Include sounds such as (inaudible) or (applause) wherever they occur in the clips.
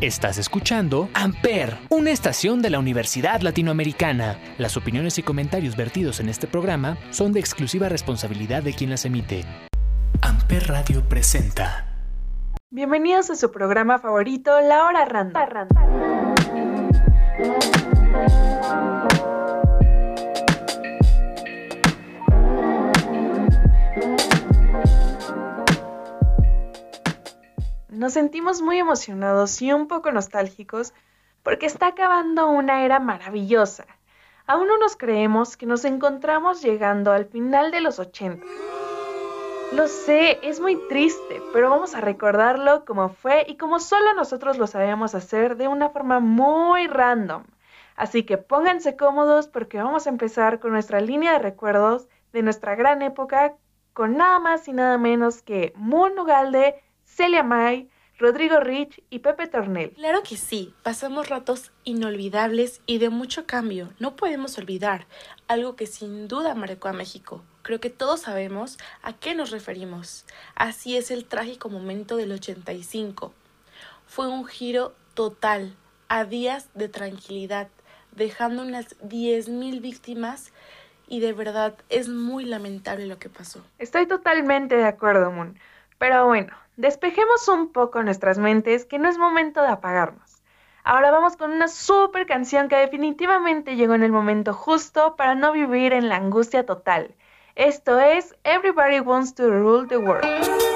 Estás escuchando Amper, una estación de la Universidad Latinoamericana. Las opiniones y comentarios vertidos en este programa son de exclusiva responsabilidad de quien las emite. Amper Radio presenta. Bienvenidos a su programa favorito, La Hora Random. Nos sentimos muy emocionados y un poco nostálgicos porque está acabando una era maravillosa. Aún no nos creemos que nos encontramos llegando al final de los 80. Lo sé, es muy triste, pero vamos a recordarlo como fue y como solo nosotros lo sabemos hacer de una forma muy random. Así que pónganse cómodos porque vamos a empezar con nuestra línea de recuerdos de nuestra gran época con nada más y nada menos que Moon Ugalde, Celia May, Rodrigo Rich y Pepe Tornel. Claro que sí, pasamos ratos inolvidables y de mucho cambio. No podemos olvidar algo que sin duda marcó a México. Creo que todos sabemos a qué nos referimos. Así es el trágico momento del 85. Fue un giro total, a días de tranquilidad, dejando unas 10.000 víctimas y de verdad es muy lamentable lo que pasó. Estoy totalmente de acuerdo, Moon. Pero bueno, despejemos un poco nuestras mentes que no es momento de apagarnos. Ahora vamos con una super canción que definitivamente llegó en el momento justo para no vivir en la angustia total. Esto es Everybody Wants to Rule the World.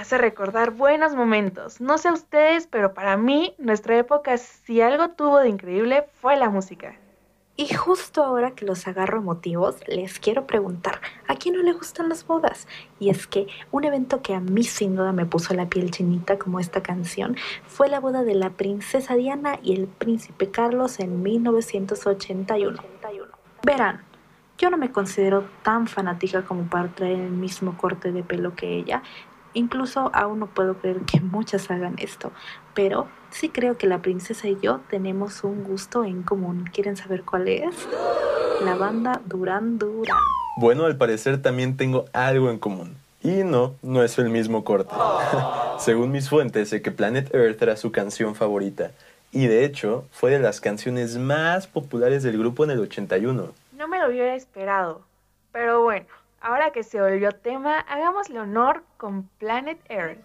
Hace recordar buenos momentos. No sé ustedes, pero para mí, nuestra época, si algo tuvo de increíble, fue la música. Y justo ahora que los agarro emotivos, les quiero preguntar, ¿a quién no le gustan las bodas? Y es que un evento que a mí sin duda me puso la piel chinita como esta canción fue la boda de la princesa Diana y el príncipe Carlos en 1981. Verán, yo no me considero tan fanática como para traer el mismo corte de pelo que ella, Incluso aún no puedo creer que (laughs) muchas hagan esto, pero sí creo que la princesa y yo tenemos un gusto en común. ¿Quieren saber cuál es? La banda Duran Duran. Bueno, al parecer también tengo algo en común. Y no, no es el mismo corte. (laughs) Según mis fuentes, sé que Planet Earth era su canción favorita. Y de hecho, fue de las canciones más populares del grupo en el 81. No me lo hubiera esperado. Pero bueno, Ahora que se volvió tema, hagámosle honor con Planet Earth.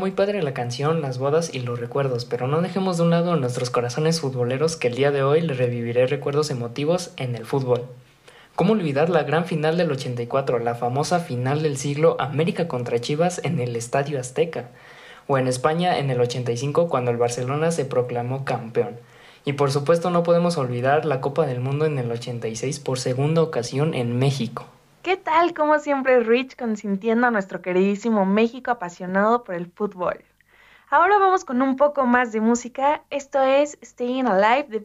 Muy padre la canción, las bodas y los recuerdos, pero no dejemos de un lado nuestros corazones futboleros que el día de hoy les reviviré recuerdos emotivos en el fútbol. ¿Cómo olvidar la gran final del 84, la famosa final del siglo América contra Chivas en el Estadio Azteca? O en España en el 85 cuando el Barcelona se proclamó campeón. Y por supuesto no podemos olvidar la Copa del Mundo en el 86 por segunda ocasión en México. ¿Qué tal? Como siempre, Rich consintiendo a nuestro queridísimo México apasionado por el fútbol. Ahora vamos con un poco más de música. Esto es Staying Alive de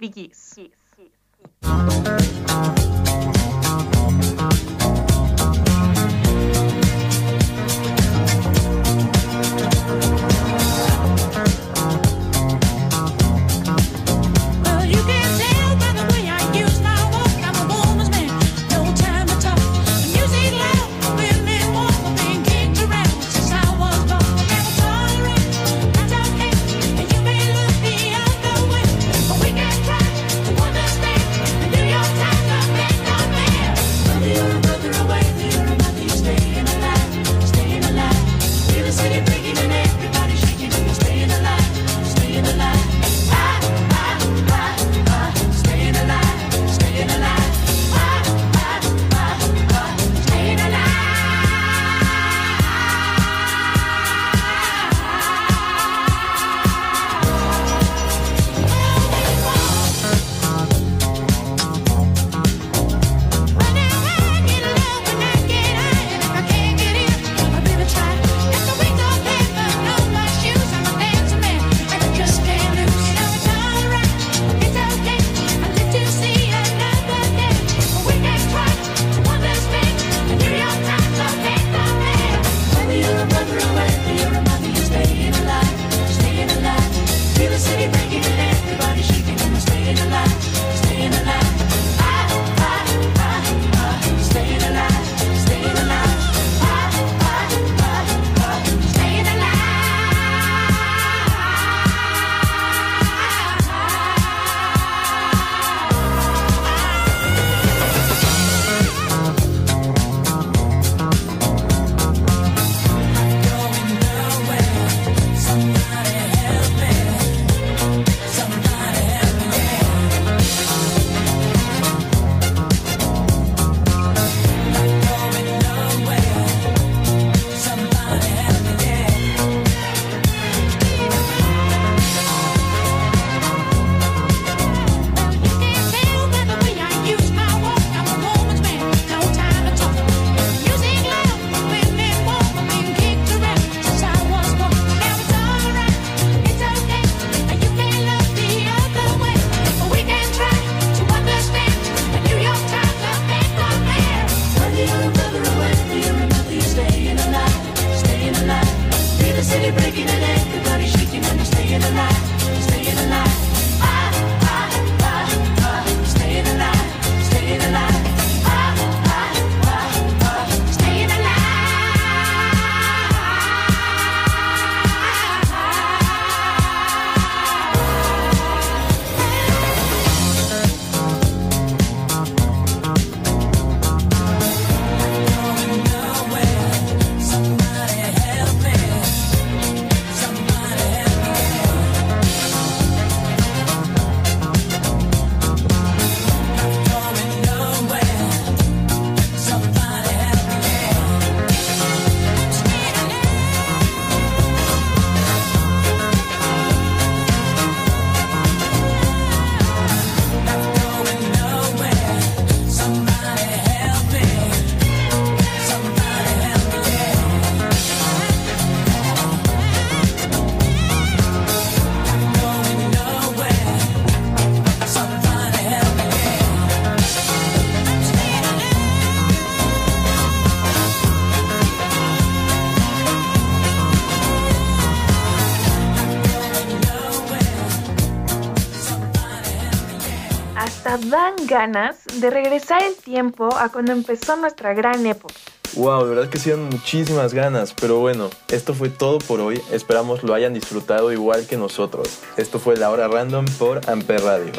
Dan ganas de regresar el tiempo a cuando empezó nuestra gran época. Wow, de verdad que sí dan muchísimas ganas, pero bueno, esto fue todo por hoy, esperamos lo hayan disfrutado igual que nosotros. Esto fue La Hora Random por Amper Radio.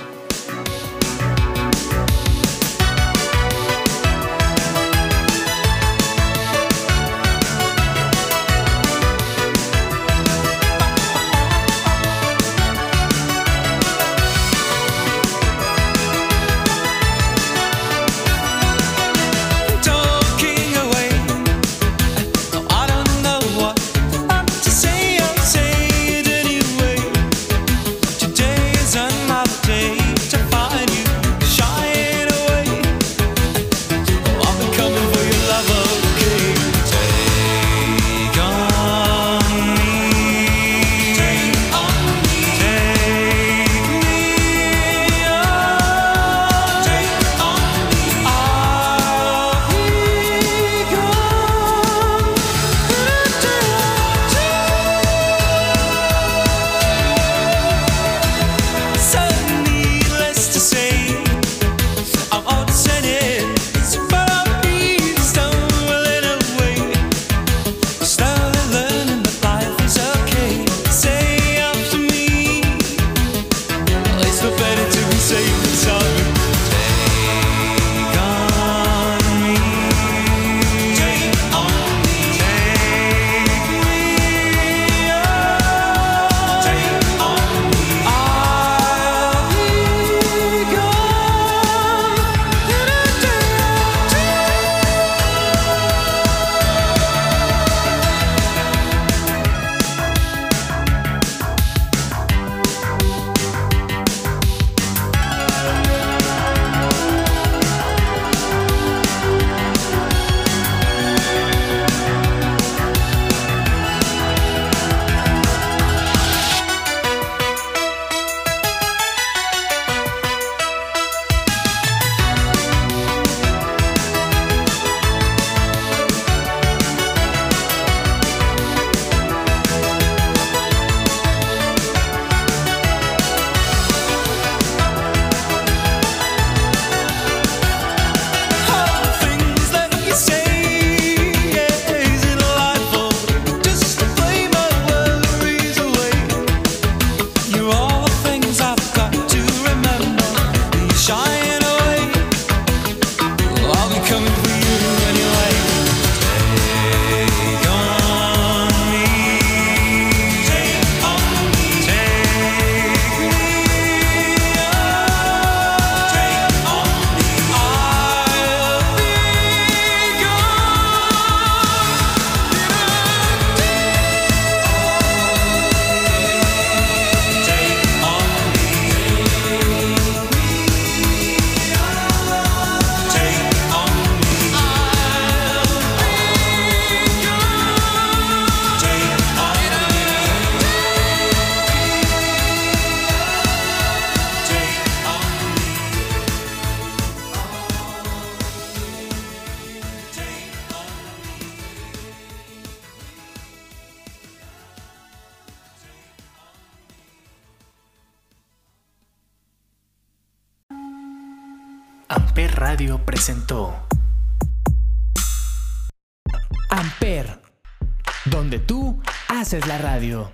Haces la radio.